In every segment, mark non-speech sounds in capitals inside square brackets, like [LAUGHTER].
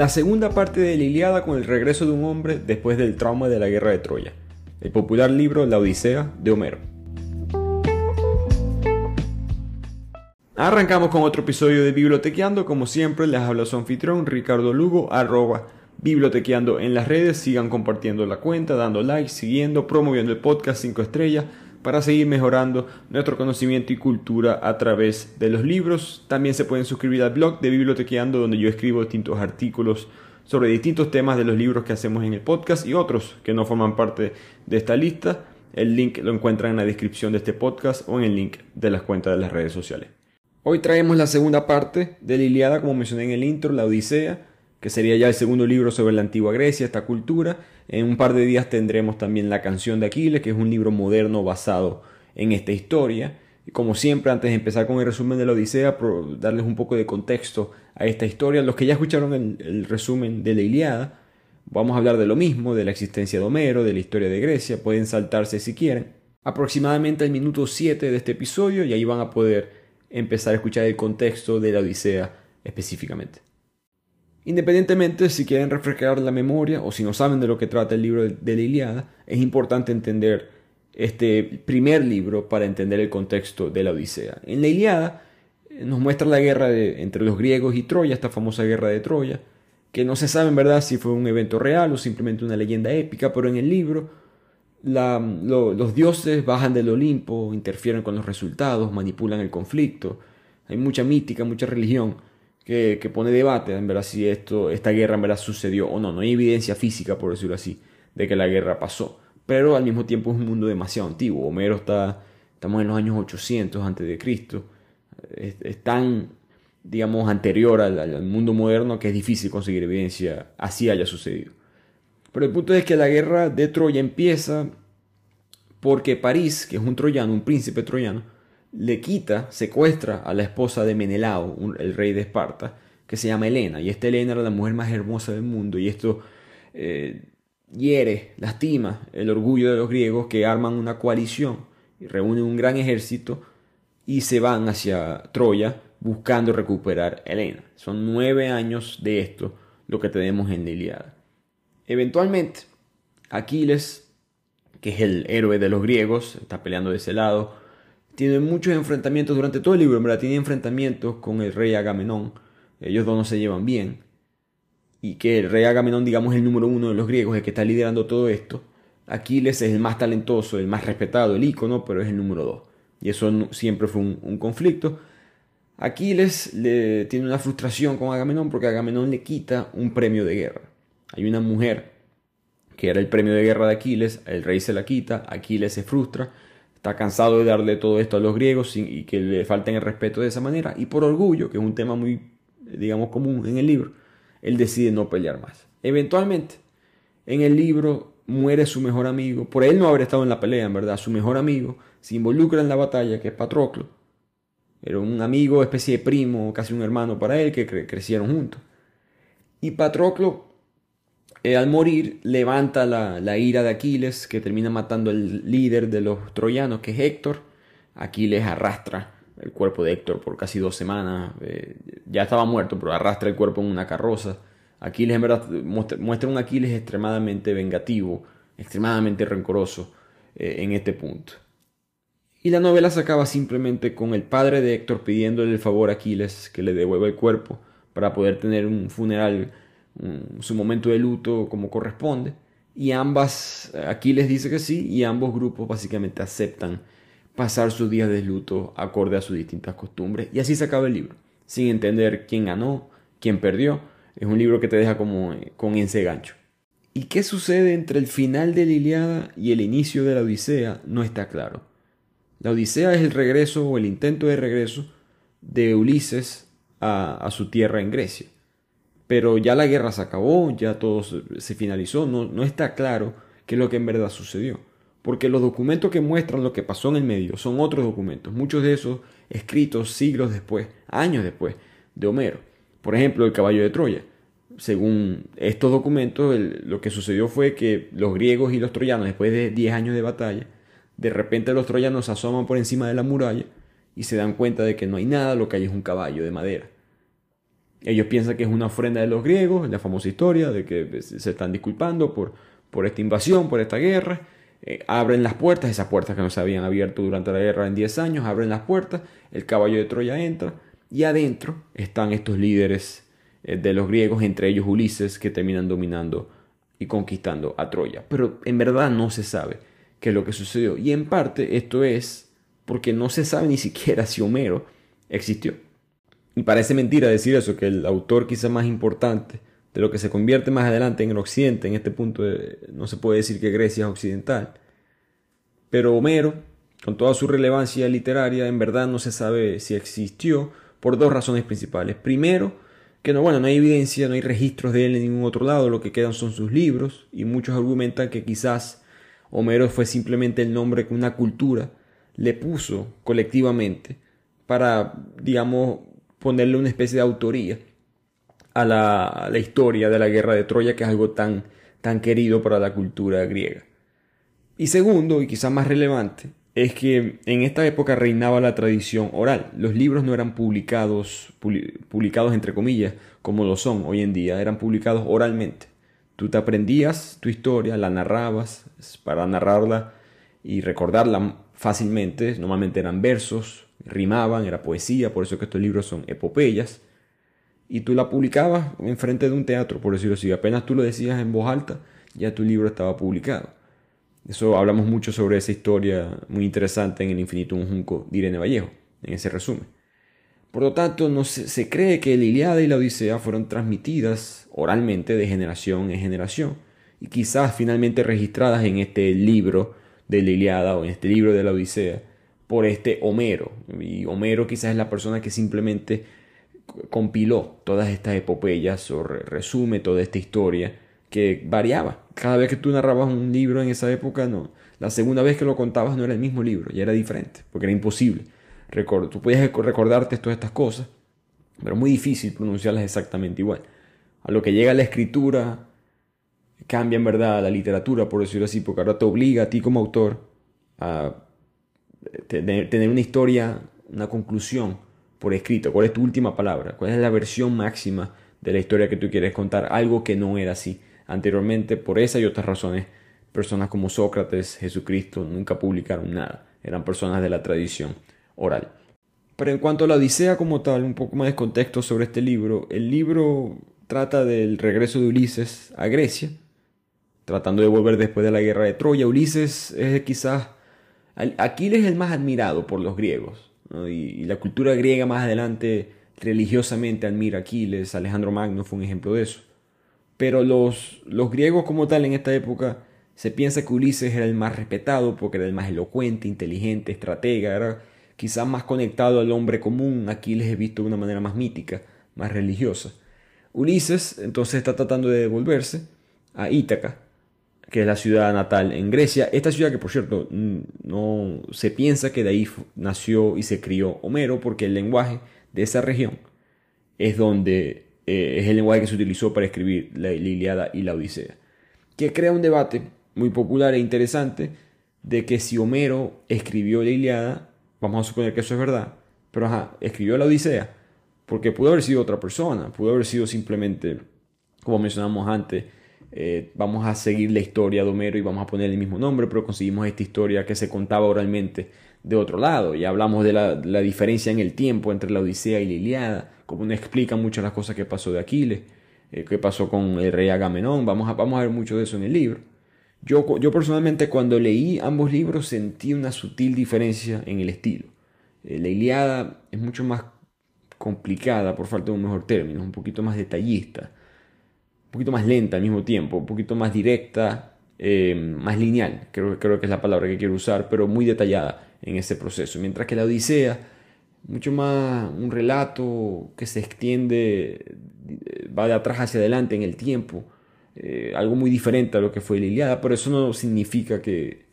la segunda parte de la Iliada con el regreso de un hombre después del trauma de la guerra de Troya, el popular libro La Odisea de Homero. Arrancamos con otro episodio de Bibliotequeando, como siempre les habla su anfitrión Ricardo Lugo, arroba bibliotequeando en las redes, sigan compartiendo la cuenta, dando like, siguiendo, promoviendo el podcast 5 estrellas para seguir mejorando nuestro conocimiento y cultura a través de los libros. También se pueden suscribir al blog de Bibliotequeando donde yo escribo distintos artículos sobre distintos temas de los libros que hacemos en el podcast y otros que no forman parte de esta lista. El link lo encuentran en la descripción de este podcast o en el link de las cuentas de las redes sociales. Hoy traemos la segunda parte de la Iliada, como mencioné en el intro, la Odisea que sería ya el segundo libro sobre la antigua Grecia, esta cultura. En un par de días tendremos también La canción de Aquiles, que es un libro moderno basado en esta historia. Como siempre, antes de empezar con el resumen de la Odisea, darles un poco de contexto a esta historia. Los que ya escucharon el, el resumen de la Iliada, vamos a hablar de lo mismo, de la existencia de Homero, de la historia de Grecia, pueden saltarse si quieren. Aproximadamente al minuto 7 de este episodio y ahí van a poder empezar a escuchar el contexto de la Odisea específicamente. Independientemente si quieren refrescar la memoria o si no saben de lo que trata el libro de la Iliada, es importante entender este primer libro para entender el contexto de la Odisea. En la Iliada eh, nos muestra la guerra entre los griegos y Troya, esta famosa guerra de Troya, que no se sabe en verdad si fue un evento real o simplemente una leyenda épica, pero en el libro los dioses bajan del Olimpo, interfieren con los resultados, manipulan el conflicto, hay mucha mítica, mucha religión que, pone debate en verdad si esto, esta guerra en verdad sucedió o no. No hay evidencia física, por decirlo así, de que la guerra pasó. Pero al mismo tiempo es un mundo demasiado antiguo. Homero está, estamos en los años 800 antes de Cristo. Es, tan, digamos, anterior al, al, mundo moderno que es difícil conseguir evidencia así haya sucedido. Pero el punto es que la guerra de Troya empieza porque París, que es un troyano, un príncipe troyano, le quita, secuestra a la esposa de Menelao, el rey de Esparta, que se llama Helena. Y esta Helena era la mujer más hermosa del mundo. Y esto eh, hiere, lastima el orgullo de los griegos que arman una coalición y reúnen un gran ejército y se van hacia Troya buscando recuperar a Helena. Son nueve años de esto lo que tenemos en la Iliada. Eventualmente, Aquiles, que es el héroe de los griegos, está peleando de ese lado, tiene muchos enfrentamientos durante todo el libro, en verdad, tiene enfrentamientos con el rey Agamenón. Ellos dos no se llevan bien. Y que el rey Agamenón, digamos, es el número uno de los griegos, el que está liderando todo esto. Aquiles es el más talentoso, el más respetado, el ícono, pero es el número dos. Y eso siempre fue un, conflicto. Aquiles le, tiene una frustración con Agamenón porque Agamenón le quita un premio de guerra. Hay una mujer que era el premio de guerra de Aquiles, el rey se la quita, Aquiles se frustra está cansado de darle todo esto a los griegos y que le falten el respeto de esa manera. Y por orgullo, que es un tema muy, digamos, común en el libro, él decide no pelear más. Eventualmente, en el libro muere su mejor amigo, por él no haber estado en la pelea, en verdad, su mejor amigo se involucra en la batalla, que es Patroclo. Era un amigo, especie de primo, casi un hermano para él, que crecieron juntos. Y Patroclo eh, al morir levanta la, ira de Aquiles, que termina matando al líder de los troyanos, que es Héctor. Aquiles arrastra el cuerpo de Héctor por casi dos semanas. Eh, ya estaba muerto, pero arrastra el cuerpo en una carroza. Aquiles en verdad muestra, un Aquiles extremadamente vengativo, extremadamente rencoroso eh, en este punto. Y la novela se acaba simplemente con el padre de Héctor pidiéndole el favor a Aquiles que le devuelva el cuerpo para poder tener un funeral Mm, su momento de luto como corresponde. Y ambas, aquí les dice que sí, y ambos grupos básicamente aceptan pasar sus días de luto acorde a sus distintas costumbres. Y así se acaba el libro, sin entender quién ganó, quién perdió. Es un libro que te deja como eh, con ese gancho. ¿Y qué sucede entre el final de la Iliada y el inicio de la Odisea? No está claro. La Odisea es el regreso o el intento de regreso de Ulises a su tierra en Grecia pero ya la guerra se acabó, ya todo se finalizó, no, no está claro qué es lo que en verdad sucedió. Porque los documentos que muestran lo que pasó en el medio son otros documentos, muchos de esos escritos siglos después, años después, de Homero. Por ejemplo, el caballo de Troya. Según estos documentos, lo que sucedió fue que los griegos y los troyanos, después de 10 años de batalla, de repente los troyanos asoman por encima de la muralla y se dan cuenta de que no hay nada, lo que hay es un caballo de madera. Ellos piensan que es una ofrenda de los griegos, la famosa historia de que pues, se están disculpando por, por esta invasión, por esta guerra. Eh, abren las puertas, esas puertas que no se habían abierto durante la guerra en 10 años, abren las puertas, el caballo de Troya entra y adentro están estos líderes eh, de los griegos, entre ellos Ulises, que terminan dominando y conquistando a Troya. Pero en verdad no se sabe qué es lo que sucedió. Y en parte esto es porque no se sabe ni siquiera si Homero existió. Y parece mentira decir eso, que el autor quizá más importante de lo que se convierte más adelante en el occidente, en este punto no se puede decir que Grecia es occidental. Pero Homero, con toda su relevancia literaria, en verdad no se sabe si existió por dos razones principales. Primero, que no, bueno, no hay evidencia, no hay registros de él en ningún otro lado, lo que quedan son sus libros, y muchos argumentan que quizás Homero fue simplemente el nombre que una cultura le puso colectivamente para, digamos, ponerle una especie de autoría a la, historia de la guerra de Troya, que es algo tan, tan querido para la cultura griega. Y segundo, y quizás más relevante, es que en esta época reinaba la tradición oral. Los libros no eran publicados, publicados entre comillas, como lo son hoy en día, eran publicados oralmente. Tú te aprendías tu historia, la narrabas para narrarla y recordarla fácilmente. Normalmente eran versos, rimaban, era poesía, por eso que estos libros son epopeyas. Y tú la publicabas enfrente de un teatro, por decirlo así. Apenas tú lo decías en voz alta, ya tu libro estaba publicado. Eso hablamos mucho sobre esa historia muy interesante en El infinito un junco de Irene Vallejo, en ese resumen. Por lo tanto, no se, cree que la Iliada y la Odisea fueron transmitidas oralmente de generación en generación y quizás finalmente registradas en este libro de la Iliada o en este libro de la Odisea por este Homero. Y Homero quizás es la persona que simplemente compiló todas estas epopeyas o resume toda esta historia que variaba. Cada vez que tú narrabas un libro en esa época, no. La segunda vez que lo contabas no era el mismo libro, ya era diferente, porque era imposible. tú podías recordarte todas estas cosas, pero muy difícil pronunciarlas exactamente igual. A lo que llega la escritura, cambia en verdad la literatura, por decirlo así, porque ahora te obliga a ti como autor a tener, una historia, una conclusión por escrito. ¿Cuál es tu última palabra? ¿Cuál es la versión máxima de la historia que tú quieres contar? Algo que no era así anteriormente. Por esa y otras razones, personas como Sócrates, Jesucristo, nunca publicaron nada. Eran personas de la tradición oral. Pero en cuanto a la Odisea como tal, un poco más de contexto sobre este libro. El libro trata del regreso de Ulises a Grecia, tratando de volver después de la guerra de Troya. Ulises es quizás Aquiles es el más admirado por los griegos, y, la cultura griega más adelante religiosamente admira a Aquiles, Alejandro Magno fue un ejemplo de eso. Pero los, los griegos como tal en esta época se piensa que Ulises era el más respetado porque era el más elocuente, inteligente, estratega, era quizás más conectado al hombre común, Aquiles es visto de una manera más mítica, más religiosa. Ulises entonces está tratando de devolverse a Ítaca, que es la ciudad natal en Grecia. Esta ciudad que por cierto no se piensa que de ahí nació y se crió Homero porque el lenguaje de esa región es donde eh, es el lenguaje que se utilizó para escribir la, Iliada y la Odisea. Que crea un debate muy popular e interesante de que si Homero escribió la Iliada, vamos a suponer que eso es verdad, pero ajá, escribió la Odisea, porque pudo haber sido otra persona, pudo haber sido simplemente, como mencionamos antes, eh, vamos a seguir la historia de Homero y vamos a poner el mismo nombre, pero conseguimos esta historia que se contaba oralmente de otro lado. Ya hablamos de la, diferencia en el tiempo entre la Odisea y la Iliada, como no explica muchas las cosas que pasó de Aquiles, eh, qué pasó con el rey Agamenón, vamos a, vamos a ver mucho de eso en el libro. Yo, yo personalmente cuando leí ambos libros sentí una sutil diferencia en el estilo. Eh, la Iliada es mucho más complicada, por falta de un mejor término, un poquito más detallista un poquito más lenta al mismo tiempo, un poquito más directa, eh, más lineal, creo, creo que es la palabra que quiero usar, pero muy detallada en ese proceso. Mientras que la Odisea, mucho más un relato que se extiende, va de atrás hacia adelante en el tiempo, eh, algo muy diferente a lo que fue la Iliada, pero eso no significa que,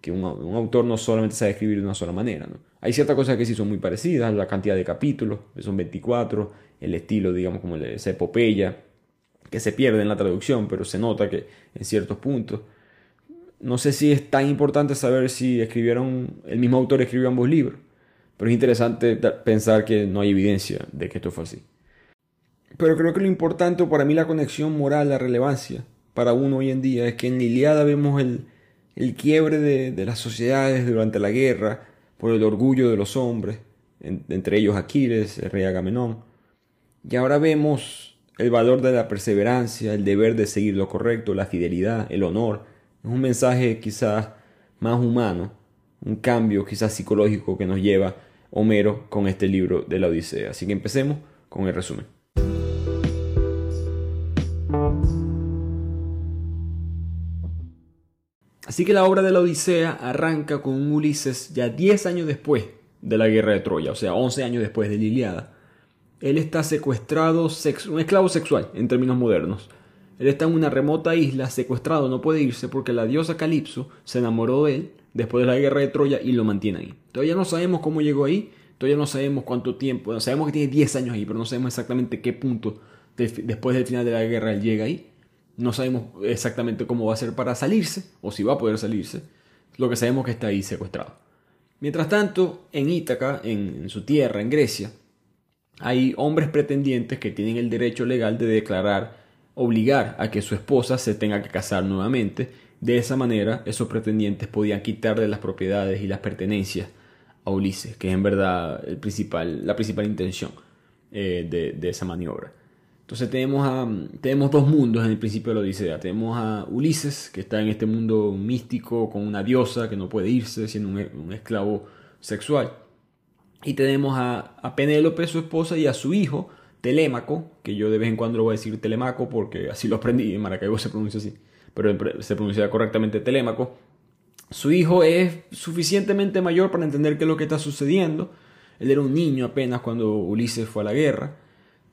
que un, autor no solamente sabe escribir de una sola manera. Hay ciertas cosas que sí son muy parecidas, la cantidad de capítulos, son 24, el estilo, digamos, como esa epopeya, que se pierde en la traducción, pero se nota que en ciertos puntos. No sé si es tan importante saber si escribieron, el mismo autor escribió ambos libros, pero es interesante pensar que no hay evidencia de que esto fue así. Pero creo que lo importante, para mí la conexión moral, la relevancia para uno hoy en día, es que en la Iliada vemos el, el quiebre de, de, las sociedades durante la guerra, por el orgullo de los hombres, entre ellos Aquiles, el rey Agamenón. Y ahora vemos el valor de la perseverancia, el deber de seguir lo correcto, la fidelidad, el honor. Es un mensaje quizás más humano, un cambio quizás psicológico que nos lleva Homero con este libro de la Odisea. Así que empecemos con el resumen. Así que la obra de la Odisea arranca con un Ulises ya 10 años después de la guerra de Troya, o sea, 11 años después de la Iliada. Él está secuestrado, un esclavo sexual en términos modernos. Él está en una remota isla, secuestrado, no puede irse porque la diosa Calipso se enamoró de él después de la guerra de Troya y lo mantiene ahí. Todavía no sabemos cómo llegó ahí, todavía no sabemos cuánto tiempo, sabemos que tiene 10 años ahí, pero no sabemos exactamente qué punto después del final de la guerra él llega ahí. No sabemos exactamente cómo va a ser para salirse, o si va a poder salirse. Lo que sabemos es que está ahí secuestrado. Mientras tanto, en Ítaca, en, su tierra, en Grecia, hay hombres pretendientes que tienen el derecho legal de declarar, obligar a que su esposa se tenga que casar nuevamente. De esa manera, esos pretendientes podían quitarle las propiedades y las pertenencias a Ulises, que es en verdad la principal intención eh, de, esa maniobra. Entonces tenemos, tenemos dos mundos en el principio de la Odisea. Tenemos a Ulises, que está en este mundo místico con una diosa que no puede irse, siendo un, esclavo sexual. Y tenemos a, a, Penélope, su esposa, y a su hijo, Telémaco, que yo de vez en cuando lo voy a decir Telemaco porque así lo aprendí, en Maracaibo se pronuncia así, pero se pronuncia correctamente Telémaco. Su hijo es suficientemente mayor para entender qué es lo que está sucediendo. Él era un niño apenas cuando Ulises fue a la guerra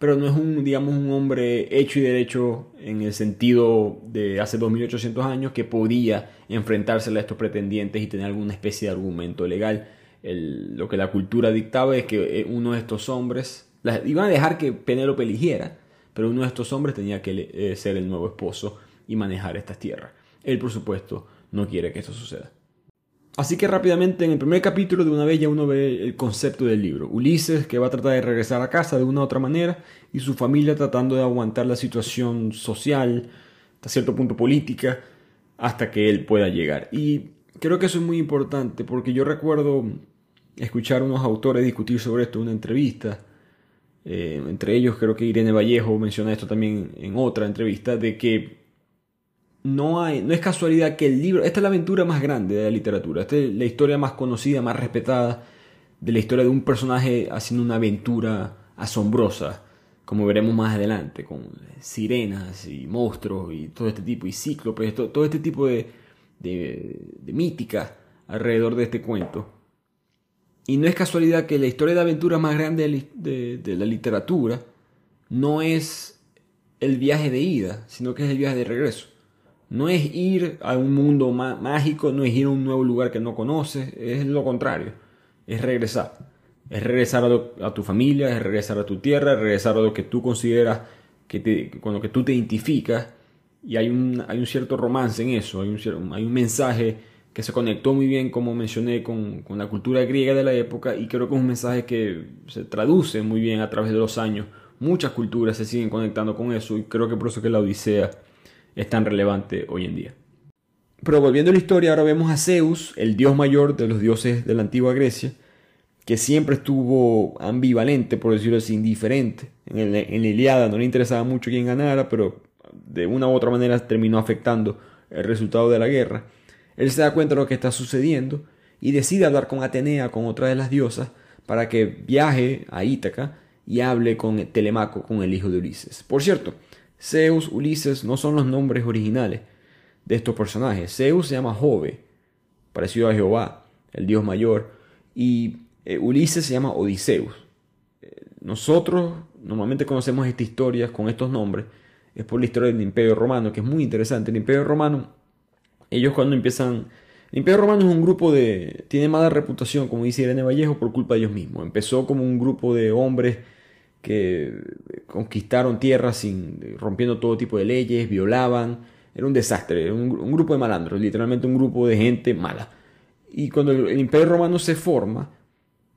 pero no es un, digamos, un hombre hecho y derecho en el sentido de hace 2800 años que podía enfrentarse a estos pretendientes y tener alguna especie de argumento legal. Lo que la cultura dictaba es que eh, uno de estos hombres, iban a dejar que Penélope eligiera, pero uno de estos hombres tenía que eh, ser el nuevo esposo y manejar estas tierras. Él, por supuesto, no quiere que esto suceda. Así que rápidamente en el primer capítulo de una vez ya uno ve el concepto del libro. Ulises que va a tratar de regresar a casa de una u otra manera y su familia tratando de aguantar la situación social, hasta cierto punto política, hasta que él pueda llegar. Y creo que eso es muy importante porque yo recuerdo escuchar a unos autores discutir sobre esto en una entrevista. Eh, entre ellos creo que Irene Vallejo menciona esto también en otra entrevista, de que no, hay, no es casualidad que el libro, esta es la aventura más grande de la literatura, esta es la historia más conocida, más respetada de la historia de un personaje haciendo una aventura asombrosa, como veremos más adelante, con sirenas y monstruos y todo este tipo, y cíclopes, todo, todo este tipo de, de, mítica alrededor de este cuento. Y no es casualidad que la historia de aventura más grande de, la literatura no es el viaje de ida, sino que es el viaje de regreso. No es ir a un mundo mágico, no es ir a un nuevo lugar que no conoces, es lo contrario, es regresar. Es regresar a, tu familia, es regresar a tu tierra, es regresar a lo que tú consideras, que te, con lo que tú te identificas. Y hay un, hay un cierto romance en eso, hay un, hay un mensaje que se conectó muy bien, como mencioné, con, con, la cultura griega de la época y creo que es un mensaje que se traduce muy bien a través de los años. Muchas culturas se siguen conectando con eso y creo que por eso que la Odisea es tan relevante hoy en día. Pero volviendo a la historia, ahora vemos a Zeus, el dios mayor de los dioses de la antigua Grecia, que siempre estuvo ambivalente, por decirlo así, indiferente. En, en la Iliada no le interesaba mucho quién ganara, pero de una u otra manera terminó afectando el resultado de la guerra. Él se da cuenta de lo que está sucediendo y decide hablar con Atenea, con otra de las diosas, para que viaje a Ítaca y hable con Telemaco, con el hijo de Ulises. Por cierto, Zeus, Ulises no son los nombres originales de estos personajes. Zeus se llama Jove, parecido a Jehová, el dios mayor, y eh, Ulises se llama Odiseus. Eh, nosotros normalmente conocemos esta historia con estos nombres, es por la historia del Imperio Romano, que es muy interesante. El Imperio Romano, ellos cuando empiezan... El Imperio Romano es un grupo de... tiene mala reputación, como dice Irene Vallejo, por culpa de ellos mismos. Empezó como un grupo de hombres que conquistaron tierras sin, rompiendo todo tipo de leyes, violaban, era un desastre, un, un, grupo de malandros, literalmente un grupo de gente mala. Y cuando el, imperio romano se forma,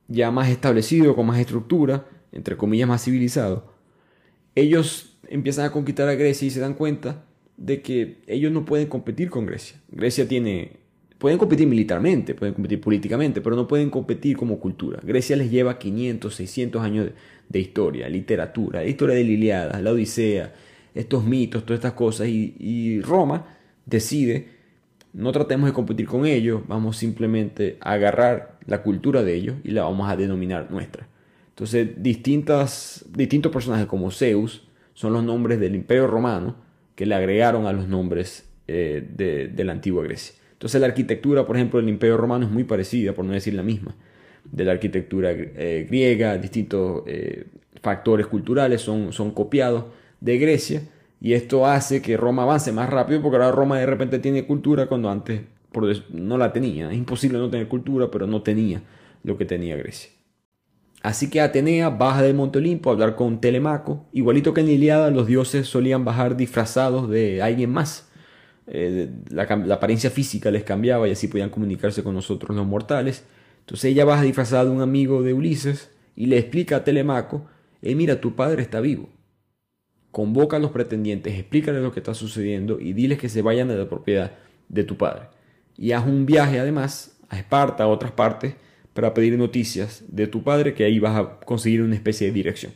ya más establecido, con más estructura, entre comillas más civilizado, ellos empiezan a conquistar a Grecia y se dan cuenta de que ellos no pueden competir con Grecia. Grecia tiene... Pueden competir militarmente, pueden competir políticamente, pero no pueden competir como cultura. Grecia les lleva 500, 600 años de, historia, literatura, historia de la Iliada, la Odisea, estos mitos, todas estas cosas. Y, y Roma decide, no tratemos de competir con ellos, vamos simplemente a agarrar la cultura de ellos y la vamos a denominar nuestra. Entonces, distintas, distintos personajes como Zeus son los nombres del Imperio Romano, que le agregaron a los nombres eh, de, la antigua Grecia. Entonces la arquitectura, por ejemplo, del Imperio Romano es muy parecida, por no decir la misma, de la arquitectura eh, griega, distintos eh, factores culturales son, son copiados de Grecia y esto hace que Roma avance más rápido porque ahora Roma de repente tiene cultura cuando antes no la tenía. Es imposible no tener cultura, pero no tenía lo que tenía Grecia. Así que Atenea baja del Monte Olimpo a hablar con Telemaco. Igualito que en Iliada, los dioses solían bajar disfrazados de alguien más. Eh, la, apariencia física les cambiaba y así podían comunicarse con nosotros los mortales. Entonces ella baja disfrazada de un amigo de Ulises y le explica a Telemaco, eh, mira, tu padre está vivo. Convoca a los pretendientes, explícales lo que está sucediendo y diles que se vayan de la propiedad de tu padre. Y haz un viaje además a Esparta, a otras partes, para pedir noticias de tu padre, que ahí vas a conseguir una especie de dirección.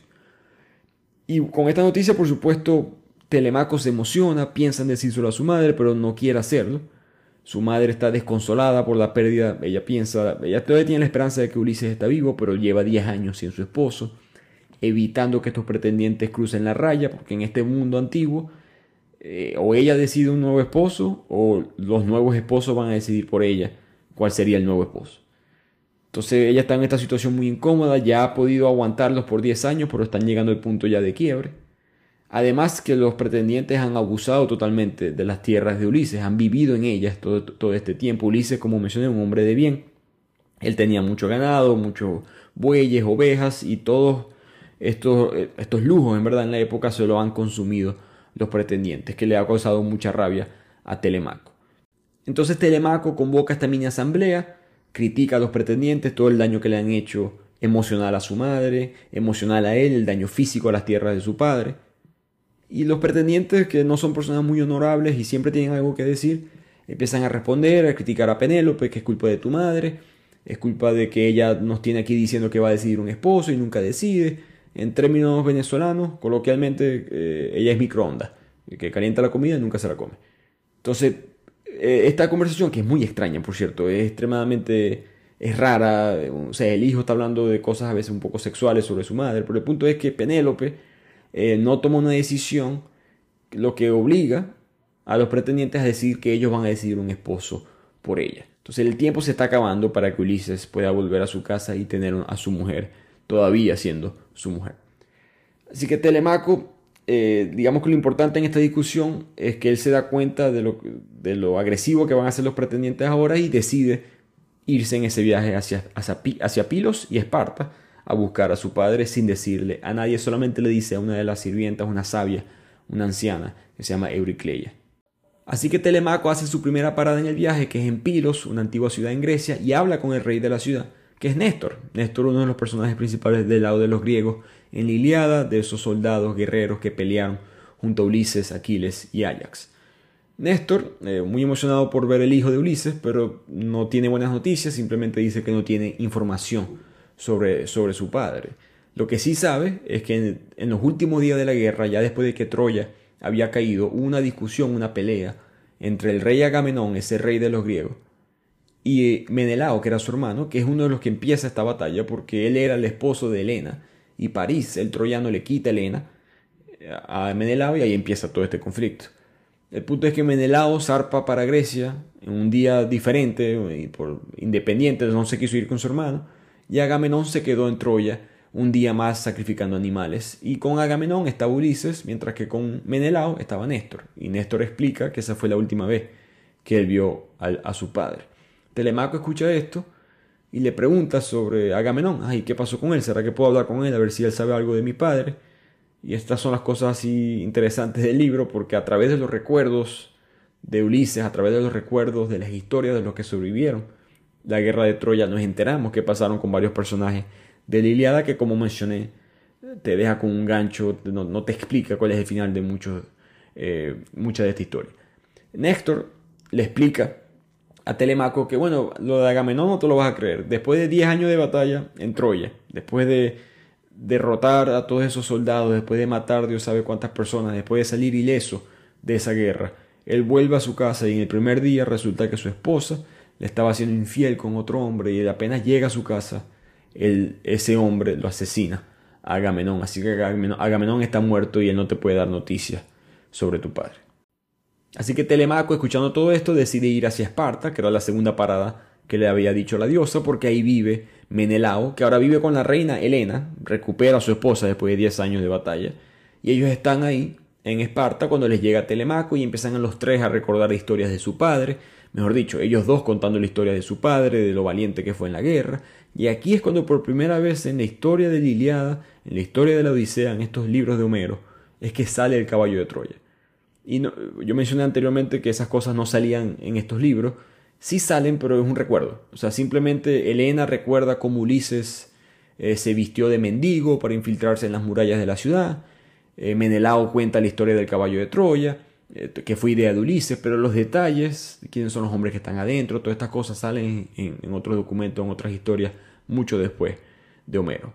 Y con esta noticia, por supuesto, Telemaco se emociona, piensa en decírselo a su madre, pero no quiere hacerlo. Su madre está desconsolada por la pérdida, ella piensa, ella todavía tiene la esperanza de que Ulises está vivo, pero lleva 10 años sin su esposo, evitando que estos pretendientes crucen la raya, porque en este mundo antiguo, eh, o ella decide un nuevo esposo, o los nuevos esposos van a decidir por ella cuál sería el nuevo esposo. Entonces ella está en esta situación muy incómoda, ya ha podido aguantarlos por 10 años, pero están llegando al punto ya de quiebre. Además que los pretendientes han abusado totalmente de las tierras de Ulises, han vivido en ellas todo, este tiempo. Ulises, como mencioné, un hombre de bien. Él tenía mucho ganado, muchos bueyes, ovejas y todos estos, estos lujos, en verdad, en la época se lo han consumido los pretendientes, que le ha causado mucha rabia a Telemaco. Entonces Telemaco convoca esta mini asamblea critica a los pretendientes, todo el daño que le han hecho emocional a su madre, emocional a él, el daño físico a las tierras de su padre. Y los pretendientes, que no son personas muy honorables y siempre tienen algo que decir, empiezan a responder, a criticar a Penélope, que es culpa de tu madre, es culpa de que ella nos tiene aquí diciendo que va a decidir un esposo y nunca decide. En términos venezolanos, coloquialmente, eh, ella es microondas, que calienta la comida y nunca se la come. Entonces, eh, esta conversación, que es muy extraña, por cierto, es extremadamente es rara, o sea, el hijo está hablando de cosas a veces un poco sexuales sobre su madre, pero el punto es que Penélope eh, no toma una decisión, lo que obliga a los pretendientes a decir que ellos van a decidir un esposo por ella. Entonces el tiempo se está acabando para que Ulises pueda volver a su casa y tener a su mujer todavía siendo su mujer. Así que Telemaco eh, digamos que lo importante en esta discusión es que él se da cuenta de lo, de lo agresivo que van a ser los pretendientes ahora y decide irse en ese viaje hacia, hacia, Pilos y Esparta a buscar a su padre sin decirle a nadie, solamente le dice a una de las sirvientas, una sabia, una anciana, que se llama Euricleia. Así que Telemaco hace su primera parada en el viaje, que es en Pilos, una antigua ciudad en Grecia, y habla con el rey de la ciudad, que es Néstor. Néstor, uno de los personajes principales del lado de los griegos, en la Iliada de esos soldados guerreros que pelearon junto a Ulises, Aquiles y Ajax. Néstor, eh, muy emocionado por ver el hijo de Ulises, pero no tiene buenas noticias, simplemente dice que no tiene información sobre, sobre su padre. Lo que sí sabe es que en, en, los últimos días de la guerra, ya después de que Troya había caído, hubo una discusión, una pelea entre el rey Agamenón, ese rey de los griegos, y Menelao, que era su hermano, que es uno de los que empieza esta batalla porque él era el esposo de Helena y París, el troyano, le quita a Helena a Menelao y ahí empieza todo este conflicto. El punto es que Menelao zarpa para Grecia en un día diferente, por independiente, no se quiso ir con su hermano, y Agamenón se quedó en Troya un día más sacrificando animales. Y con Agamenón estaba Ulises, mientras que con Menelao estaba Néstor. Y Néstor explica que esa fue la última vez que él vio a su padre. Telemaco escucha esto y le pregunta sobre Agamenón. Ay, ¿qué pasó con él? ¿Será que puedo hablar con él a ver si él sabe algo de mi padre? Y estas son las cosas así interesantes del libro porque a través de los recuerdos de Ulises, a través de los recuerdos de las historias de los que sobrevivieron la guerra de Troya, nos enteramos que pasaron con varios personajes de la que como mencioné te deja con un gancho, no, te explica cuál es el final de muchos, eh, mucha de esta historia. Néstor le explica a Telemaco que, bueno, lo de Agamenón no te lo vas a creer. Después de 10 años de batalla en Troya, después de derrotar a todos esos soldados, después de matar Dios sabe cuántas personas, después de salir ileso de esa guerra, él vuelve a su casa y en el primer día resulta que su esposa le estaba siendo infiel con otro hombre y apenas llega a su casa, ese hombre lo asesina a Agamenón. Así que Agamenón está muerto y él no te puede dar noticias sobre tu padre. Así que Telemaco, escuchando todo esto, decide ir hacia Esparta, que era la segunda parada que le había dicho la diosa, porque ahí vive Menelao, que ahora vive con la reina Helena, recupera a su esposa después de 10 años de batalla, y ellos están ahí en Esparta cuando les llega Telemaco y empiezan los tres a recordar historias de su padre, mejor dicho, ellos dos contando la historia de su padre, de lo valiente que fue en la guerra, y aquí es cuando por primera vez en la historia de la Iliada, en la historia de la Odisea, en estos libros de Homero, es que sale el caballo de Troya. Y yo mencioné anteriormente que esas cosas no salían en estos libros, sí salen, pero es un recuerdo. O sea, simplemente Elena recuerda cómo Ulises eh, se vistió de mendigo para infiltrarse en las murallas de la ciudad. Eh, Menelao cuenta la historia del caballo de Troya, eh, que fue idea de Ulises, pero los detalles, quiénes son los hombres que están adentro, todas estas cosas salen en, en otros documentos, en otras historias, mucho después de Homero.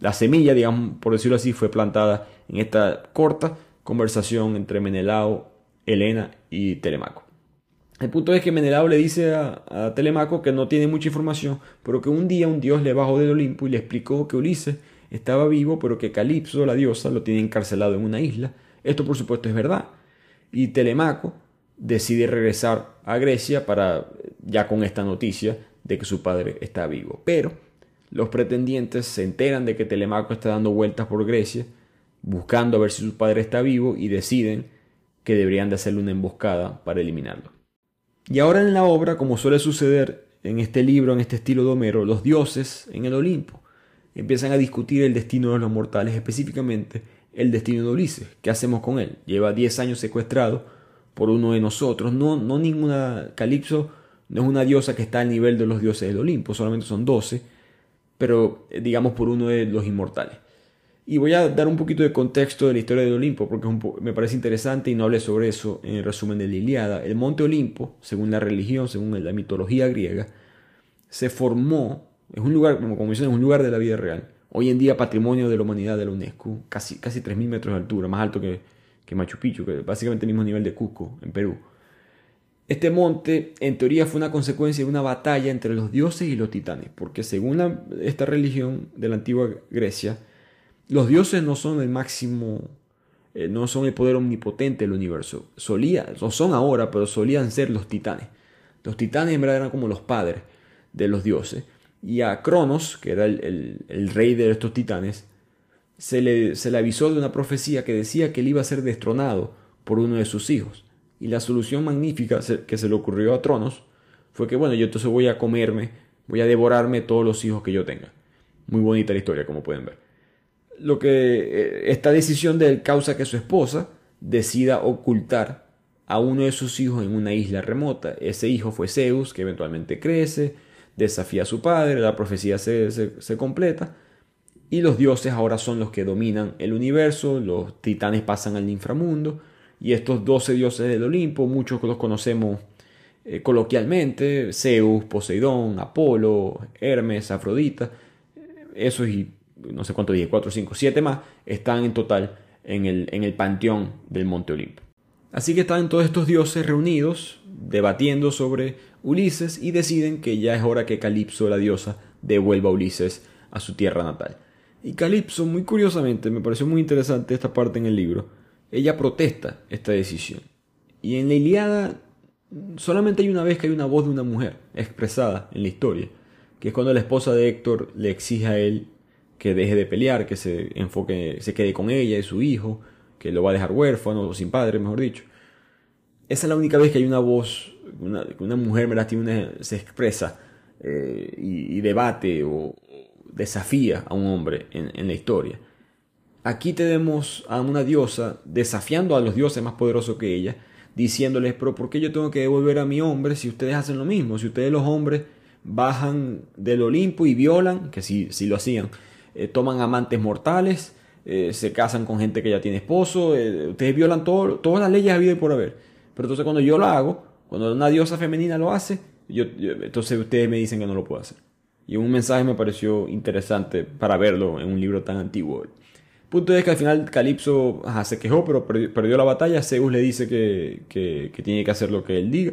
La semilla, digamos, por decirlo así, fue plantada en esta corta conversación entre Menelao, Helena y Telemaco. El punto es que Menelao le dice a, Telemaco que no tiene mucha información, pero que un día un dios le bajó del Olimpo y le explicó que Ulises estaba vivo, pero que Calipso, la diosa, lo tiene encarcelado en una isla. Esto por supuesto es verdad. Y Telemaco decide regresar a Grecia para ya con esta noticia de que su padre está vivo. Pero los pretendientes se enteran de que Telemaco está dando vueltas por Grecia buscando a ver si su padre está vivo y deciden que deberían de hacerle una emboscada para eliminarlo. Y ahora en la obra, como suele suceder en este libro, en este estilo de Homero, los dioses en el Olimpo empiezan a discutir el destino de los mortales, específicamente el destino de Ulises. ¿Qué hacemos con él? Lleva 10 años secuestrado por uno de nosotros. No, no ninguna Calipso no es una diosa que está al nivel de los dioses del Olimpo, solamente son 12, pero eh, digamos por uno de los inmortales. Y voy a dar un poquito de contexto de la historia del Olimpo, porque me parece interesante y no hablé sobre eso en el resumen de la Iliada. El monte Olimpo, según la religión, según la mitología griega, se formó, es un lugar, como, como es un lugar de la vida real. Hoy en día patrimonio de la humanidad de la UNESCO, casi, casi 3.000 metros de altura, más alto que, que Machu Picchu, que básicamente el mismo nivel de Cusco, en Perú. Este monte, en teoría, fue una consecuencia de una batalla entre los dioses y los titanes, porque según esta religión de la antigua Grecia, los dioses no son el máximo, eh, no son el poder omnipotente del universo. Solía, lo son ahora, pero solían ser los titanes. Los titanes en verdad eran como los padres de los dioses. Y a Cronos, que era el, rey de estos titanes, se le, se le avisó de una profecía que decía que él iba a ser destronado por uno de sus hijos. Y la solución magnífica que se le ocurrió a Tronos fue que, bueno, yo entonces voy a comerme, voy a devorarme todos los hijos que yo tenga. Muy bonita la historia, como pueden ver lo que eh, esta decisión de él causa que su esposa decida ocultar a uno de sus hijos en una isla remota. Ese hijo fue Zeus, que eventualmente crece, desafía a su padre, la profecía se, se, completa, y los dioses ahora son los que dominan el universo, los titanes pasan al inframundo, y estos doce dioses del Olimpo, muchos los conocemos eh, coloquialmente, Zeus, Poseidón, Apolo, Hermes, Afrodita, esos y no sé cuánto dije, 4, 5, 7 más, están en total en el, en el panteón del Monte Olimpo. Así que están todos estos dioses reunidos, debatiendo sobre Ulises y deciden que ya es hora que Calipso, la diosa, devuelva a Ulises a su tierra natal. Y Calipso, muy curiosamente, me pareció muy interesante esta parte en el libro, ella protesta esta decisión. Y en la Iliada solamente hay una vez que hay una voz de una mujer expresada en la historia, que es cuando la esposa de Héctor le exige a él que deje de pelear, que se enfoque, se quede con ella y su hijo, que lo va a dejar huérfano o sin padre, mejor dicho. Esa es la única vez que hay una voz, una, una mujer se expresa eh, y, debate o desafía a un hombre en, la historia. Aquí tenemos a una diosa desafiando a los dioses más poderosos que ella, diciéndoles, pero ¿por qué yo tengo que devolver a mi hombre si ustedes hacen lo mismo? Si ustedes los hombres bajan del Olimpo y violan, que si sí lo hacían, eh, toman amantes mortales, eh, se casan con gente que ya tiene esposo, ustedes violan todas las leyes habidas por haber. Pero entonces cuando yo lo hago, cuando una diosa femenina lo hace, yo, entonces ustedes me dicen que no lo puedo hacer. Y un mensaje me pareció interesante para verlo en un libro tan antiguo. Punto es que al final Calipso se quejó, pero perdió, la batalla. Zeus le dice que, que, tiene que hacer lo que él diga.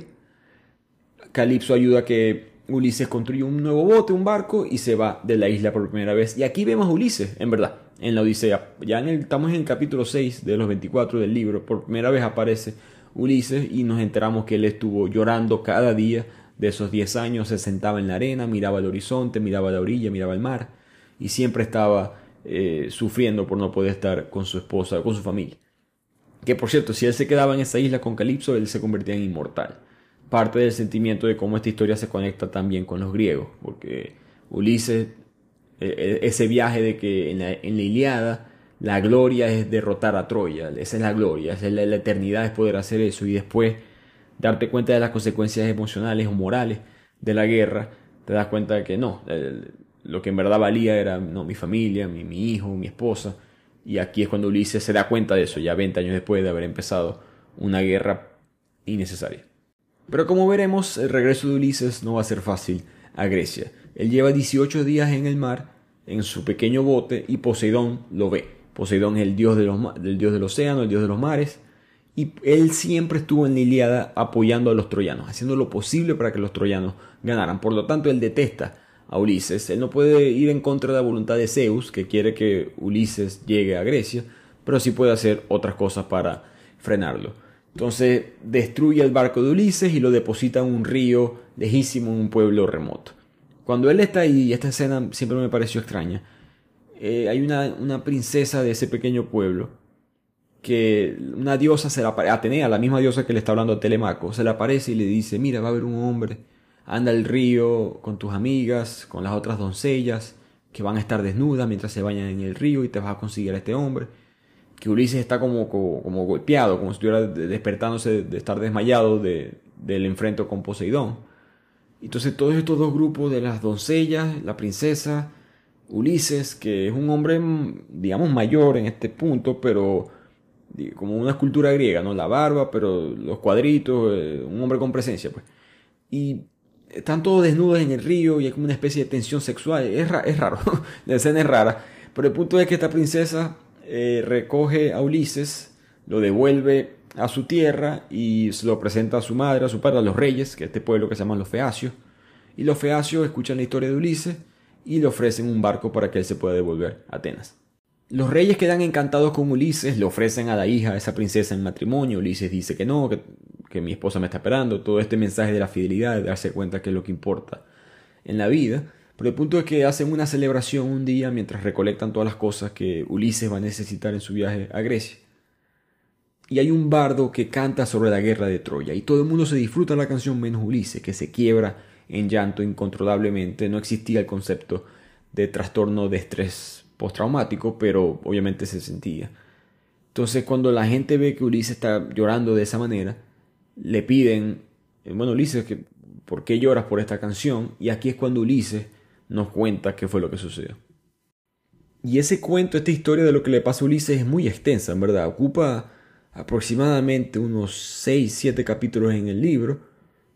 Calipso ayuda a que Ulises construya un nuevo bote, un barco, y se va de la isla por primera vez. Y aquí vemos a Ulises, en verdad, en la Odisea. Ya en estamos en el capítulo 6 de los 24 del libro. Por primera vez aparece Ulises y nos enteramos que él estuvo llorando cada día de esos 10 años. Se sentaba en la arena, miraba el horizonte, miraba la orilla, miraba el mar. Y siempre estaba eh, sufriendo por no poder estar con su esposa con su familia. Que por cierto, si él se quedaba en esa isla con Calipso, él se convertía en inmortal. Parte del sentimiento de cómo esta historia se conecta también con los griegos, porque Ulises, e, e, ese viaje de que en la, en la Iliada la gloria es derrotar a Troya, esa es la gloria, esa es la, eternidad, es poder hacer eso y después darte cuenta de las consecuencias emocionales o morales de la guerra, te das cuenta de que no, lo que en verdad valía era no, mi familia, mi, mi hijo, mi esposa. Y aquí es cuando Ulises se da cuenta de eso, ya 20 años después de haber empezado una guerra innecesaria. Pero como veremos, el regreso de Ulises no va a ser fácil a Grecia. Él lleva 18 días en el mar, en su pequeño bote, y Poseidón lo ve. Poseidón es el dios, de los, del dios del océano, el dios de los mares, y él siempre estuvo en la Iliada apoyando a los troyanos, haciendo lo posible para que los troyanos ganaran. Por lo tanto, él detesta a Ulises. Él no puede ir en contra de la voluntad de Zeus, que quiere que Ulises llegue a Grecia, pero sí puede hacer otras cosas para frenarlo. Entonces destruye el barco de Ulises y lo deposita en un río lejísimo en un pueblo remoto. Cuando él está ahí, y esta escena siempre me pareció extraña, eh, hay una, princesa de ese pequeño pueblo que una diosa se la aparece, Atenea, la misma diosa que le está hablando a Telemaco, se le aparece y le dice, mira, va a haber un hombre anda al río con tus amigas, con las otras doncellas, que van a estar desnudas mientras se bañan en el río y te vas a conseguir a este hombre. Que Ulises está como, como, golpeado, como si estuviera despertándose de estar desmayado de, del enfrento con Poseidón. Entonces todos estos dos grupos de las doncellas, la princesa, Ulises, que es un hombre, digamos, mayor en este punto, pero como una escultura griega, ¿no? La barba, pero los cuadritos, eh, un hombre con presencia, pues. Y están todos desnudos en el río y hay como una especie de tensión sexual. Es, es raro, [LAUGHS] la escena es rara. Pero el punto es que esta princesa eh, recoge a Ulises, lo devuelve a su tierra y lo presenta a su madre, a su padre, a los reyes, que es este pueblo que se llaman los Feacios. Y los Feacios escuchan la historia de Ulises y le ofrecen un barco para que él se pueda devolver a Atenas. Los reyes quedan encantados con Ulises, le ofrecen a la hija, a esa princesa en matrimonio. Ulises dice que no, que que mi esposa me está esperando, todo este mensaje de la fidelidad, de darse cuenta que es lo que importa en la vida. Pero el punto es que hacen una celebración un día mientras recolectan todas las cosas que Ulises va a necesitar en su viaje a Grecia. Y hay un bardo que canta sobre la guerra de Troya y todo el mundo se disfruta la canción menos Ulises, que se quiebra en llanto incontrolablemente. No existía el concepto de trastorno de estrés postraumático, pero obviamente se sentía. Entonces cuando la gente ve que Ulises está llorando de esa manera, le piden, bueno Ulises, ¿por qué lloras por esta canción? Y aquí es cuando Ulises nos cuenta qué fue lo que sucedió. Y ese cuento, esta historia de lo que le pasa a Ulises es muy extensa, en verdad. Ocupa aproximadamente unos 6, 7 capítulos en el libro,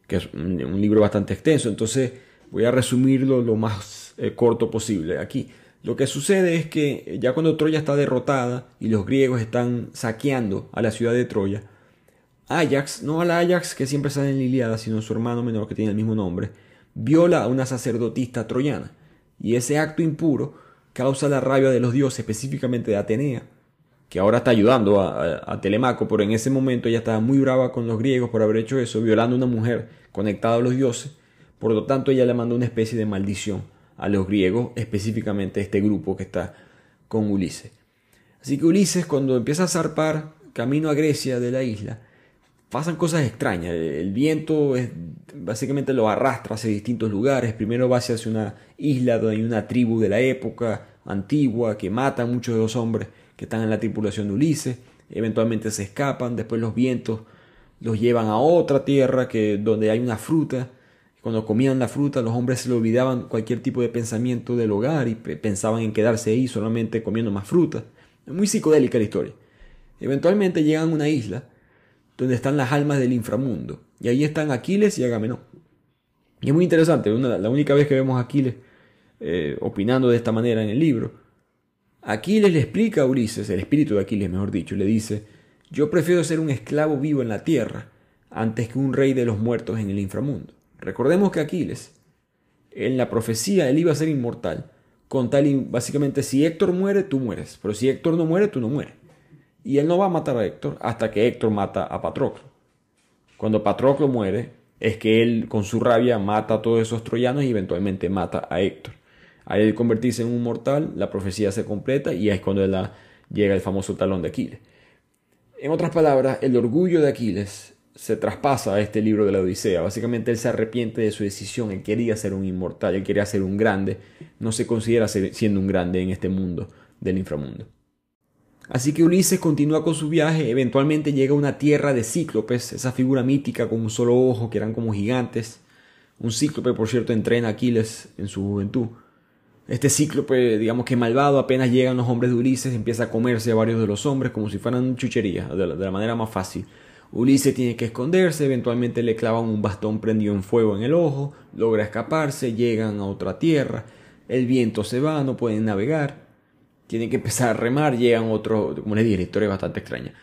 que es un, libro bastante extenso, entonces voy a resumirlo lo más eh, corto posible aquí. Lo que sucede es que eh, ya cuando Troya está derrotada y los griegos están saqueando a la ciudad de Troya, Ajax, no a la Ajax que siempre sale en Liliada, sino su hermano menor que tiene el mismo nombre, viola a una sacerdotista troyana. Y ese acto impuro causa la rabia de los dioses, específicamente de Atenea, que ahora está ayudando a, Telemaco, pero en ese momento ella estaba muy brava con los griegos por haber hecho eso, violando a una mujer conectada a los dioses. Por lo tanto, ella le mandó una especie de maldición a los griegos, específicamente a este grupo que está con Ulises. Así que Ulises, cuando empieza a zarpar camino a Grecia de la isla, pasan cosas extrañas. El viento básicamente lo arrastra hacia distintos lugares. Primero va hacia una isla donde hay una tribu de la época antigua que mata a muchos de los hombres que están en la tripulación de Ulises. Eventualmente se escapan. Después los vientos los llevan a otra tierra que, donde hay una fruta cuando comían la fruta los hombres se le olvidaban cualquier tipo de pensamiento del hogar y pensaban en quedarse ahí solamente comiendo más fruta. Es muy psicodélica la historia. Eventualmente llegan a una isla donde están las almas del inframundo. Y ahí están Aquiles y Agamenón. Y es muy interesante, la única vez que vemos a Aquiles eh, opinando de esta manera en el libro, Aquiles le explica a Ulises, el espíritu de Aquiles mejor dicho, le dice, yo prefiero ser un esclavo vivo en la tierra antes que un rey de los muertos en el inframundo. Recordemos que Aquiles, en la profecía, él iba a ser inmortal, con tal básicamente si Héctor muere, tú mueres, pero si Héctor no muere, tú no mueres. Y él no va a matar a Héctor hasta que Héctor mata a Patroclo. Cuando Patroclo muere, es que él con su rabia mata a todos esos troyanos y eventualmente mata a Héctor. Al convertirse en un mortal, la profecía se completa y es cuando llega el famoso talón de Aquiles. En otras palabras, el orgullo de Aquiles se traspasa a este libro de la Odisea. Básicamente él se arrepiente de su decisión, él quería ser un inmortal, él quería ser un grande, no se considera siendo un grande en este mundo del inframundo. Así que Ulises continúa con su viaje, eventualmente llega a una tierra de cíclopes, esa figura mítica con un solo ojo que eran como gigantes. Un cíclope, por cierto, entrena a Aquiles en su juventud. Este cíclope, digamos que malvado, apenas llegan los hombres de Ulises, empieza a comerse a varios de los hombres como si fueran chucherías, de la, manera más fácil. Ulises tiene que esconderse, eventualmente le clavan un bastón prendido en fuego en el ojo, logra escaparse, llegan a otra tierra, el viento se va, no pueden navegar tienen que empezar a remar, llegan otros, como les dije, la historia es bastante extraña.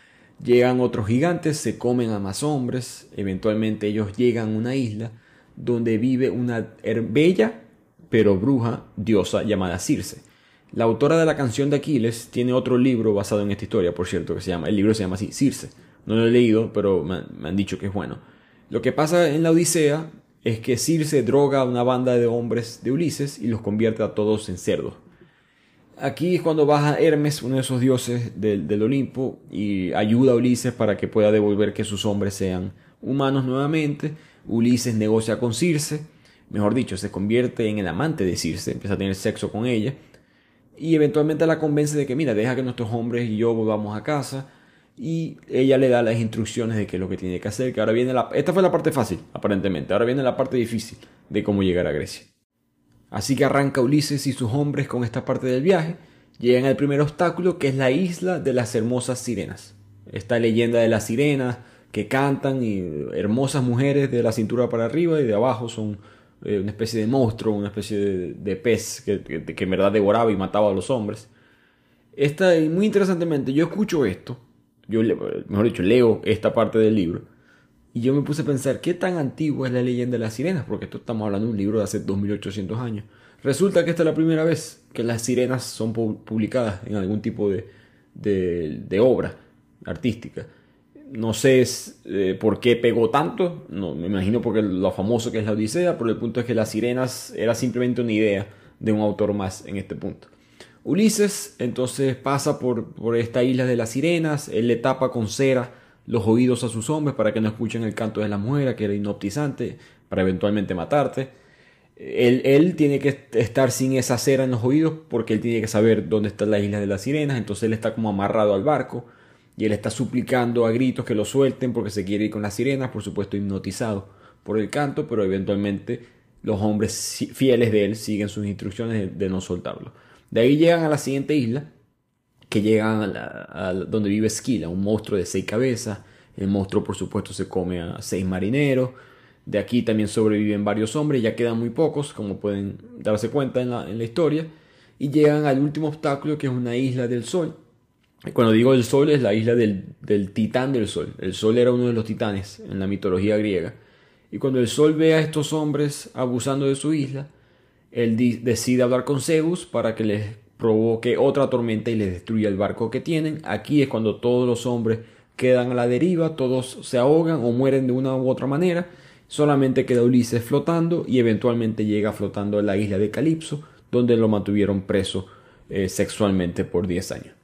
Llegan otros gigantes, se comen a más hombres, eventualmente ellos llegan a una isla donde vive una bella pero bruja diosa llamada Circe. La autora de la canción de Aquiles tiene otro libro basado en esta historia, por cierto, que se llama, el libro se llama así, Circe. No lo he leído, pero me, me han dicho que es bueno. Lo que pasa en la Odisea es que Circe droga a una banda de hombres de Ulises y los convierte a todos en cerdos. Aquí es cuando baja Hermes, uno de esos dioses del, Olimpo, y ayuda a Ulises para que pueda devolver que sus hombres sean humanos nuevamente. Ulises negocia con Circe, mejor dicho, se convierte en el amante de Circe, empieza a tener sexo con ella, y eventualmente la convence de que, mira, deja que nuestros hombres y yo volvamos a casa, y ella le da las instrucciones de qué es lo que tiene que hacer, que ahora viene la... Esta fue la parte fácil, aparentemente, ahora viene la parte difícil de cómo llegar a Grecia. Así que arranca Ulises y sus hombres con esta parte del viaje, llegan al primer obstáculo que es la isla de las hermosas sirenas. Esta leyenda de las sirenas que cantan y hermosas mujeres de la cintura para arriba y de abajo son eh, una especie de monstruo, una especie de, pez que, en verdad devoraba y mataba a los hombres. Esta, muy interesantemente, yo escucho esto, yo mejor dicho, leo esta parte del libro y yo me puse a pensar, ¿qué tan antigua es la leyenda de las sirenas? Porque esto estamos hablando de un libro de hace 2800 años. Resulta que esta es la primera vez que las sirenas son publicadas en algún tipo de, de, obra artística. No sé eh, por qué pegó tanto, no, me imagino porque lo famoso que es la Odisea, pero el punto es que las sirenas era simplemente una idea de un autor más en este punto. Ulises entonces pasa por, por esta isla de las sirenas, él le tapa con cera los oídos a sus hombres para que no escuchen el canto de la mujer, que era hipnotizante, para eventualmente matarte. Él, él, tiene que estar sin esa cera en los oídos porque él tiene que saber dónde está la isla de las sirenas, entonces él está como amarrado al barco y él está suplicando a gritos que lo suelten porque se quiere ir con las sirenas, por supuesto hipnotizado por el canto, pero eventualmente los hombres fieles de él siguen sus instrucciones de, de no soltarlo. De ahí llegan a la siguiente isla, que llegan a, donde vive Esquila, un monstruo de seis cabezas. El monstruo, por supuesto, se come a seis marineros. De aquí también sobreviven varios hombres, ya quedan muy pocos, como pueden darse cuenta en la, historia. Y llegan al último obstáculo, que es una isla del sol. Cuando digo el sol, es la isla del, del titán del sol. El sol era uno de los titanes en la mitología griega. Y cuando el sol ve a estos hombres abusando de su isla, él decide hablar con Zeus para que les provoque otra tormenta y les destruya el barco que tienen. Aquí es cuando todos los hombres quedan a la deriva, todos se ahogan o mueren de una u otra manera. Solamente queda Ulises flotando y eventualmente llega flotando a la isla de Calipso, donde lo mantuvieron preso eh, sexualmente por 10 años.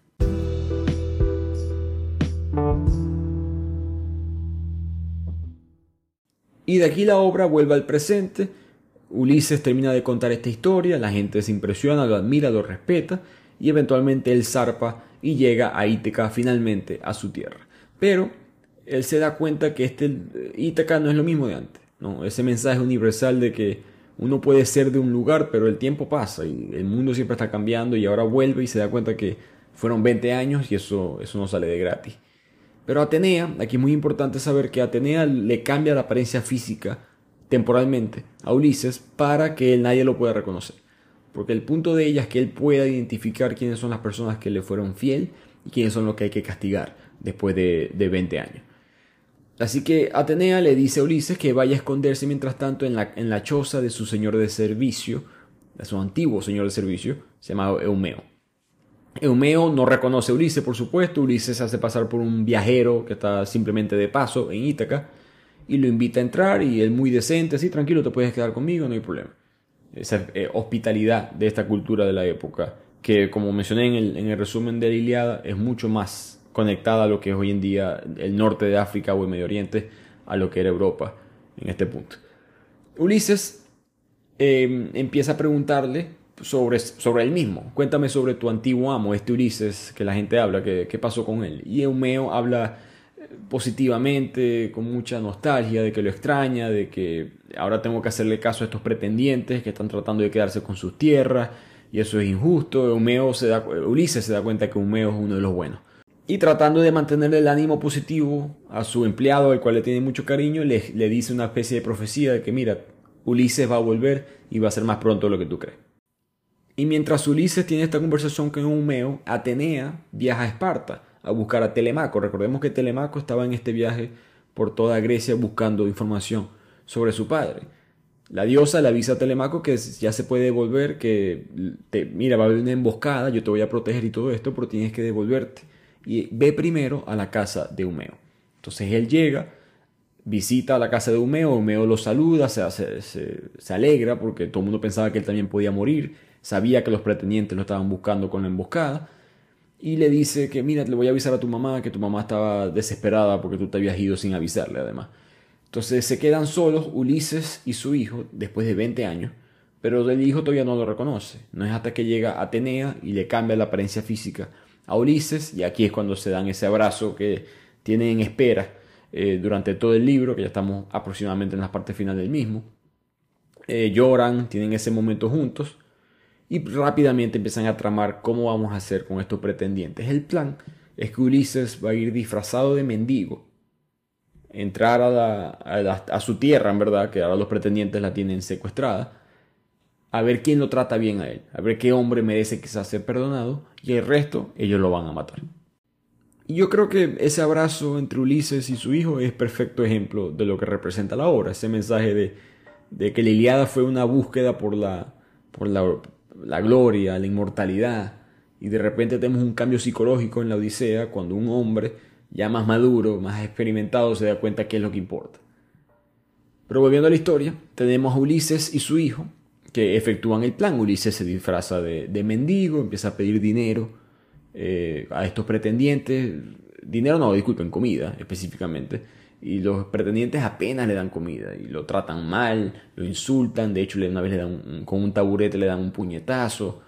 Y de aquí la obra vuelve al presente Ulises termina de contar esta historia, la gente se impresiona, lo admira, lo respeta y eventualmente él zarpa y llega a Ítaca finalmente a su tierra. Pero él se da cuenta que este Ítaca no es lo mismo de antes. Ese mensaje universal de que uno puede ser de un lugar, pero el tiempo pasa y el mundo siempre está cambiando y ahora vuelve y se da cuenta que fueron 20 años y eso, eso no sale de gratis. Pero Atenea, aquí es muy importante saber que Atenea le cambia la apariencia física temporalmente a Ulises para que él nadie lo pueda reconocer. Porque el punto de ella es que él pueda identificar quiénes son las personas que le fueron fiel y quiénes son los que hay que castigar después de, de 20 años. Así que Atenea le dice a Ulises que vaya a esconderse mientras tanto en la, en la choza de su señor de servicio, de su antiguo señor de servicio, se Eumeo. Eumeo no reconoce a Ulises, por supuesto. Ulises se hace pasar por un viajero que está simplemente de paso en Ítaca y lo invita a entrar y él muy decente, así tranquilo, te puedes quedar conmigo, no hay problema. Esa eh, hospitalidad de esta cultura de la época, que como mencioné en el, en el resumen de la Iliada, es mucho más conectada a lo que es hoy en día el norte de África o el Medio Oriente, a lo que era Europa en este punto. Ulises em, empieza a preguntarle sobre, sobre él mismo. Cuéntame sobre tu antiguo amo, este Ulises, que la gente habla, qué, qué pasó con él. Y Eumeo habla positivamente, con mucha nostalgia, de que lo extraña, de que ahora tengo que hacerle caso a estos pretendientes que están tratando de quedarse con sus tierras, y eso es injusto. Se da, Ulises se da cuenta que Eumeo es uno de los buenos y tratando de mantener el ánimo positivo a su empleado, al cual le tiene mucho cariño, le, dice una especie de profecía de que mira, Ulises va a volver y va a ser más pronto de lo que tú crees. Y mientras Ulises tiene esta conversación con Eumeo, Atenea viaja a Esparta a buscar a Telemaco. Recordemos que Telemaco estaba en este viaje por toda Grecia buscando información sobre su padre. La diosa le avisa a Telemaco que ya se puede devolver, que te, mira, va a haber una emboscada, yo te voy a proteger y todo esto, pero tienes que devolverte y ve primero a la casa de Humeo. Entonces él llega, visita la casa de Humeo, Humeo lo saluda, se, se, alegra porque todo el mundo pensaba que él también podía morir, sabía que los pretendientes lo estaban buscando con la emboscada y le dice que mira, le voy a avisar a tu mamá que tu mamá estaba desesperada porque tú te habías ido sin avisarle además. Entonces se quedan solos Ulises y su hijo después de 20 años, pero el hijo todavía no lo reconoce. No es hasta que llega Atenea y le cambia la apariencia física a Ulises y aquí es cuando se dan ese abrazo que tienen en espera eh, durante todo el libro, que ya estamos aproximadamente en la parte final del mismo. Eh, lloran, tienen ese momento juntos y rápidamente empiezan a tramar cómo vamos a hacer con estos pretendientes. El plan es que Ulises va a ir disfrazado de mendigo, entrar a, a su tierra, en verdad, que ahora los pretendientes la tienen secuestrada, a ver quién lo trata bien a él, a ver qué hombre merece quizás ser perdonado y el resto ellos lo van a matar. Y yo creo que ese abrazo entre Ulises y su hijo es perfecto ejemplo de lo que representa la obra, ese mensaje de, de que la Iliada fue una búsqueda por la, por la, la gloria, la inmortalidad, y de repente tenemos un cambio psicológico en la Odisea cuando un hombre ya más maduro, más experimentado, se da cuenta qué es lo que importa. Pero volviendo a la historia, tenemos a Ulises y su hijo, que efectúan el plan. Ulises se disfraza de, mendigo, empieza a pedir dinero eh, a estos pretendientes. Dinero no, disculpen, comida específicamente. Y los pretendientes apenas le dan comida y lo tratan mal, lo insultan. De hecho, una vez le dan con un taburete le dan un puñetazo.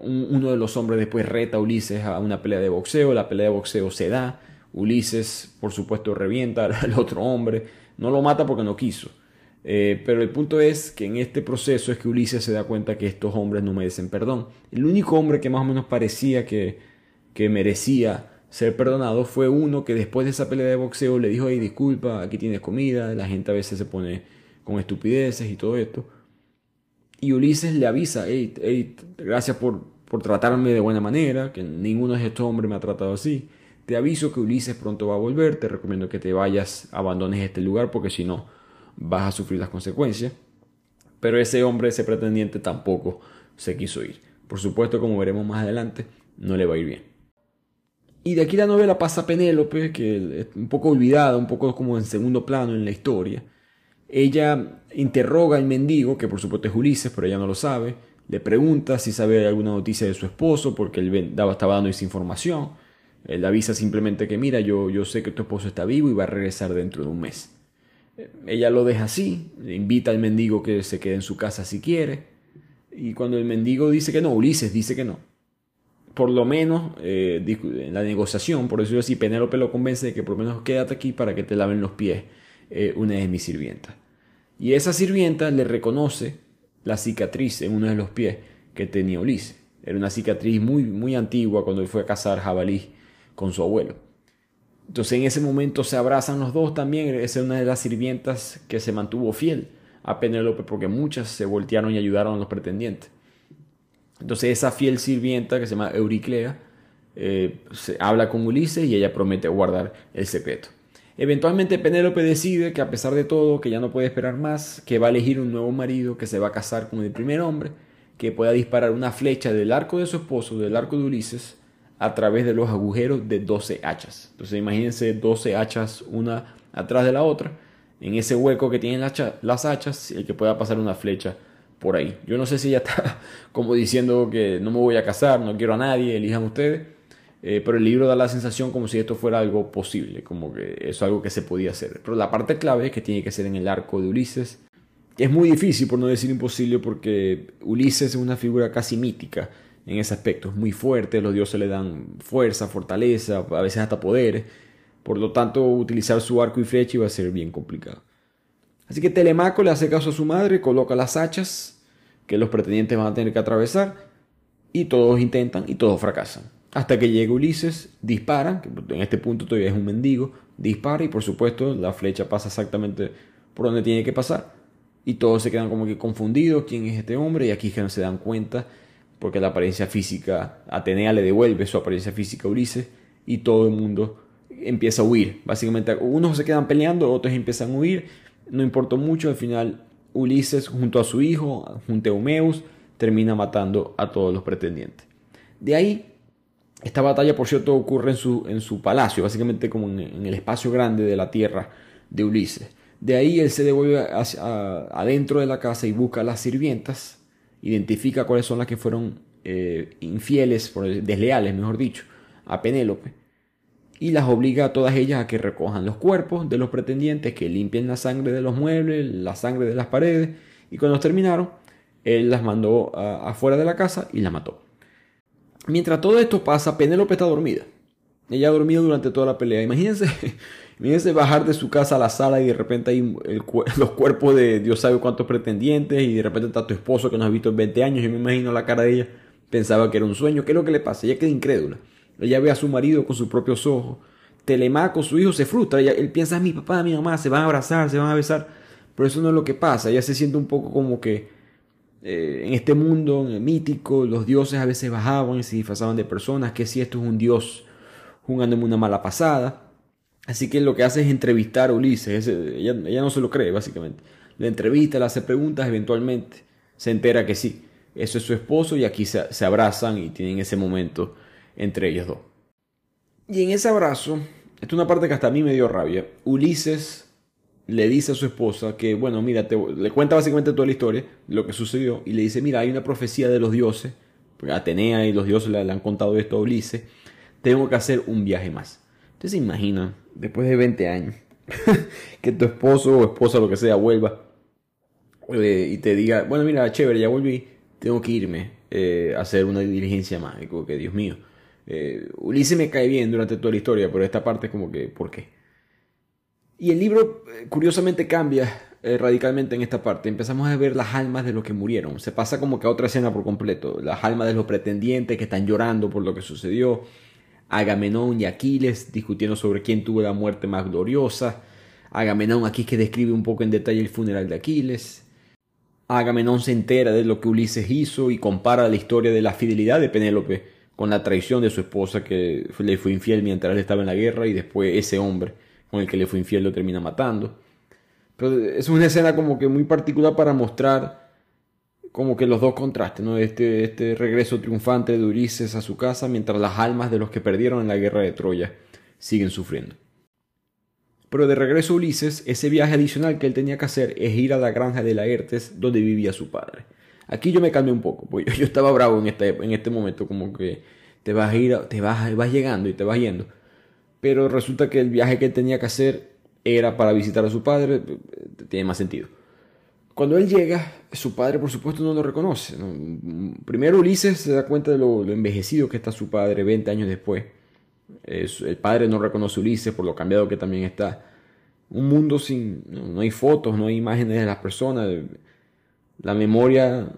uno de los hombres después reta a Ulises a una pelea de boxeo. La pelea de boxeo se da. Ulises, por supuesto, revienta [LAUGHS] al otro hombre. No lo mata porque no quiso eh, pero el punto es que en este proceso es que Ulises se da cuenta que estos hombres no merecen perdón. El único hombre que más o menos parecía que, que merecía ser perdonado fue uno que después de esa pelea de boxeo le dijo, hey, disculpa, aquí tienes comida, la gente a veces se pone con estupideces y todo esto. Y Ulises le avisa, hey, hey gracias por, por tratarme de buena manera, que ninguno de estos hombres me ha tratado así. Te aviso que Ulises pronto va a volver, te recomiendo que te vayas, abandones este lugar porque si no, vas a sufrir las consecuencias. Pero ese hombre, ese pretendiente tampoco se quiso ir. Por supuesto, como veremos más adelante, no le va a ir bien. Y de aquí la novela pasa a Penélope, que es un poco olvidada, un poco como en segundo plano en la historia. Ella interroga al mendigo, que por supuesto es Ulises, pero ella no lo sabe. Le pregunta si sabe alguna noticia de su esposo, porque él estaba dando esa información. Él avisa simplemente que, mira, yo, yo sé que tu esposo está vivo y va a regresar dentro de un mes. Ella lo deja así, invita al mendigo que se quede en su casa si quiere. Y cuando el mendigo dice que no, Ulises dice que no. Por lo menos eh, en la negociación, por decirlo así, Penélope lo convence de que por lo menos quédate aquí para que te laven los pies eh, una de mis sirvientas. Y esa sirvienta le reconoce la cicatriz en uno de los pies que tenía Ulises. Era una cicatriz muy, muy antigua cuando él fue a cazar jabalí con su abuelo. Entonces en ese momento se abrazan los dos también. Esa es una de las sirvientas que se mantuvo fiel a Penélope porque muchas se voltearon y ayudaron a los pretendientes. Entonces esa fiel sirvienta que se llama Euriclea eh, se habla con Ulises y ella promete guardar el secreto. Eventualmente Penélope decide que a pesar de todo, que ya no puede esperar más, que va a elegir un nuevo marido que se va a casar con el primer hombre, que pueda disparar una flecha del arco de su esposo, del arco de Ulises, a través de los agujeros de 12 hachas. Entonces imagínense 12 hachas una atrás de la otra, en ese hueco que tienen las hachas, el que pueda pasar una flecha por ahí. Yo no sé si ella está [LAUGHS] como diciendo que no me voy a casar, no quiero a nadie, elijan ustedes. Eh, pero el libro da la sensación como si esto fuera algo posible, como que es algo que se podía hacer. Pero la parte clave es que tiene que ser en el arco de Ulises. Es muy difícil, por no decir imposible, porque Ulises es una figura casi mítica en ese aspecto. Es muy fuerte, los dioses le dan fuerza, fortaleza, a veces hasta poderes. Por lo tanto, utilizar su arco y flecha iba a ser bien complicado. Así que Telemaco le hace caso a su madre, coloca las hachas que los pretendientes van a tener que atravesar y todos intentan y todos fracasan. Hasta que llega Ulises, dispara, que en este punto todavía es un mendigo, dispara y por supuesto la flecha pasa exactamente por donde tiene que pasar. Y todos se quedan como que confundidos, quién es este hombre, y aquí es que no se dan cuenta, porque la apariencia física, Atenea le devuelve su apariencia física a Ulises, y todo el mundo empieza a huir. Básicamente unos se quedan peleando, otros empiezan a huir, no importa mucho, al final Ulises junto a su hijo, junto a Eumeus, termina matando a todos los pretendientes. De ahí esta batalla, por cierto, ocurre en su, en su palacio, básicamente como en, el espacio grande de la tierra de Ulises. De ahí él se devuelve adentro de la casa y busca a las sirvientas, identifica cuáles son las que fueron eh, infieles, desleales, mejor dicho, a Penélope, y las obliga a todas ellas a que recojan los cuerpos de los pretendientes, que limpien la sangre de los muebles, la sangre de las paredes, y cuando terminaron, él las mandó afuera de la casa y las mató. Mientras todo esto pasa, Penélope está dormida. Ella ha dormido durante toda la pelea. Imagínense, [LAUGHS] imagínense bajar de su casa a la sala y de repente hay [LAUGHS] los cuerpos de Dios sabe cuántos pretendientes y de repente está tu esposo que no has visto en 20 años. Yo me imagino la cara de ella. Pensaba que era un sueño. ¿Qué es lo que le pasa? Ella queda incrédula. Ella ve a su marido con sus propios ojos. Telemaco, su hijo, se frustra. él piensa, mi papá, mi mamá, se van a abrazar, se van a besar. Pero eso no es lo que pasa. Ella se siente un poco como que eh, en este mundo mítico, los dioses a veces bajaban y se disfrazaban de personas, que si esto es un dios jugándome una mala pasada. Así que lo que hace es entrevistar a Ulises, ella, no se lo cree básicamente. Le entrevista, le hace preguntas, eventualmente se entera que sí, eso es su esposo y aquí se, se abrazan y tienen ese momento entre ellos dos. Y en ese abrazo, esta es una parte que hasta a mí me dio rabia, Ulises le dice a su esposa que, bueno, mira, le cuenta básicamente toda la historia, lo que sucedió, y le dice, mira, hay una profecía de los dioses, Atenea y los dioses le, han contado esto a Ulises, tengo que hacer un viaje más. Entonces imagina, después de 20 años, [LAUGHS] que tu esposo o esposa, lo que sea, vuelva eh, y te diga, bueno, mira, chévere, ya volví, tengo que irme eh, a hacer una diligencia más. Como que, Dios mío, eh, Ulises me cae bien durante toda la historia, pero esta parte es como que, ¿por qué? Y el libro eh, curiosamente cambia eh, radicalmente en esta parte. Empezamos a ver las almas de los que murieron. Se pasa como que a otra escena por completo. Las almas de los pretendientes que están llorando por lo que sucedió. Agamenón y Aquiles discutiendo sobre quién tuvo la muerte más gloriosa. Agamenón aquí que describe un poco en detalle el funeral de Aquiles. Agamenón se entera de lo que Ulises hizo y compara la historia de la fidelidad de Penélope con la traición de su esposa que le fue infiel mientras él estaba en la guerra y después ese hombre con el que le fue infiel lo termina matando. Pero es una escena como que muy particular para mostrar como que los dos contrastes, ¿no? Este, este regreso triunfante de Ulises a su casa mientras las almas de los que perdieron en la guerra de Troya siguen sufriendo. Pero de regreso a Ulises, ese viaje adicional que él tenía que hacer es ir a la granja de Laertes donde vivía su padre. Aquí yo me calmé un poco, [LAUGHS] porque yo estaba bravo en este, en este momento, como que te vas a ir, te vas, vas llegando y te vas yendo pero resulta que el viaje que tenía que hacer era para visitar a su padre, tiene más sentido. Cuando él llega, su padre por supuesto no lo reconoce. Primero Ulises se da cuenta de lo, envejecido que está su padre 20 años después. el padre no reconoce a Ulises por lo cambiado que también está. un mundo sin, no, hay fotos, no hay imágenes de las personas, la memoria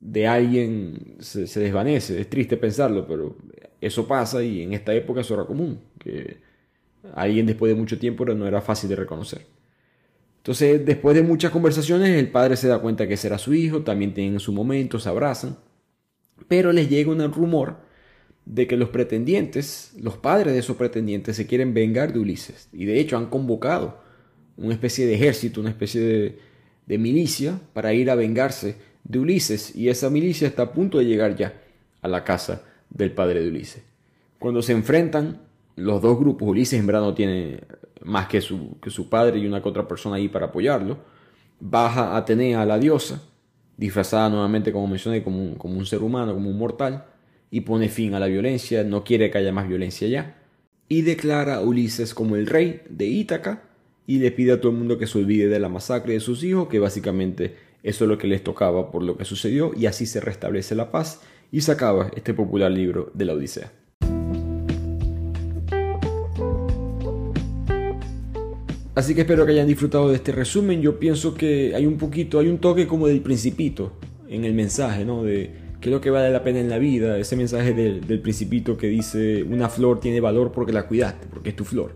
de alguien se, desvanece, es triste pensarlo, pero eso pasa y en esta época eso era común, que alguien después de mucho tiempo no era fácil de reconocer. Entonces, después de muchas conversaciones, el padre se da cuenta que será su hijo, también tienen su momento, se abrazan, pero les llega un rumor de que los pretendientes, los padres de esos pretendientes, se quieren vengar de Ulises. Y de hecho han convocado una especie de ejército, una especie de, milicia para ir a vengarse de Ulises. Y esa milicia está a punto de llegar ya a la casa del padre de Ulises. Cuando se enfrentan los dos grupos, Ulises en verdad no tiene más que su, que su padre y una que otra persona ahí para apoyarlo. Baja Atenea, la diosa, disfrazada nuevamente, como mencioné, como como un ser humano, como un mortal y pone fin a la violencia, no quiere que haya más violencia ya, y declara a Ulises como el rey de Ítaca y le pide a todo el mundo que se olvide de la masacre de sus hijos, que básicamente eso es lo que les tocaba por lo que sucedió, y así se restablece la paz y se acaba este popular libro de la Odisea. Así que espero que hayan disfrutado de este resumen. Yo pienso que hay un poquito, hay un toque como del principito en el mensaje, ¿no? De, qué es lo que vale la pena en la vida, ese mensaje del, principito que dice una flor tiene valor porque la cuidaste, porque es tu flor.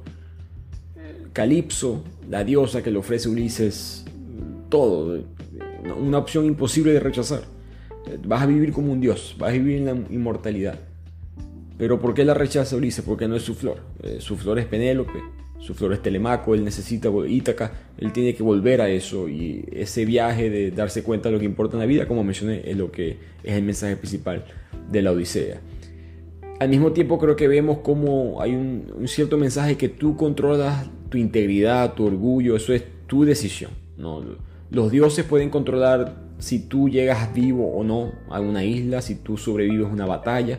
Calipso, la diosa que le ofrece Ulises todo, una opción imposible de rechazar. Vas a vivir como un dios, vas a vivir en la inmortalidad. Pero ¿por qué la rechaza Ulises? Porque no es su flor. Eh, su flor es Penélope, su flor es Telemaco, él necesita Ítaca, él tiene que volver a eso y ese viaje de darse cuenta de lo que importa en la vida, como mencioné, es lo que es el mensaje principal de la Odisea. Al mismo tiempo creo que vemos como hay un, cierto mensaje que tú controlas tu integridad, tu orgullo, eso es tu decisión. ¿no? Los dioses pueden controlar si tú llegas vivo o no a una isla, si tú sobrevives una batalla,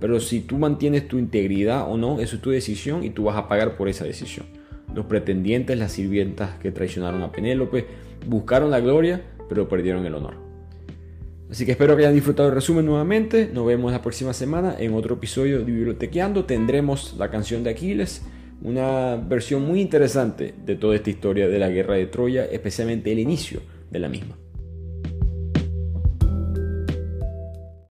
pero si tú mantienes tu integridad o no, eso es tu decisión y tú vas a pagar por esa decisión. Los pretendientes, las sirvientas que traicionaron a Penélope, buscaron la gloria, pero perdieron el honor. Así que espero que hayan disfrutado el resumen nuevamente. Nos vemos la próxima semana en otro episodio de Bibliotequeando. Tendremos la canción de Aquiles, una versión muy interesante de toda esta historia de la guerra de Troya, especialmente el inicio de la misma.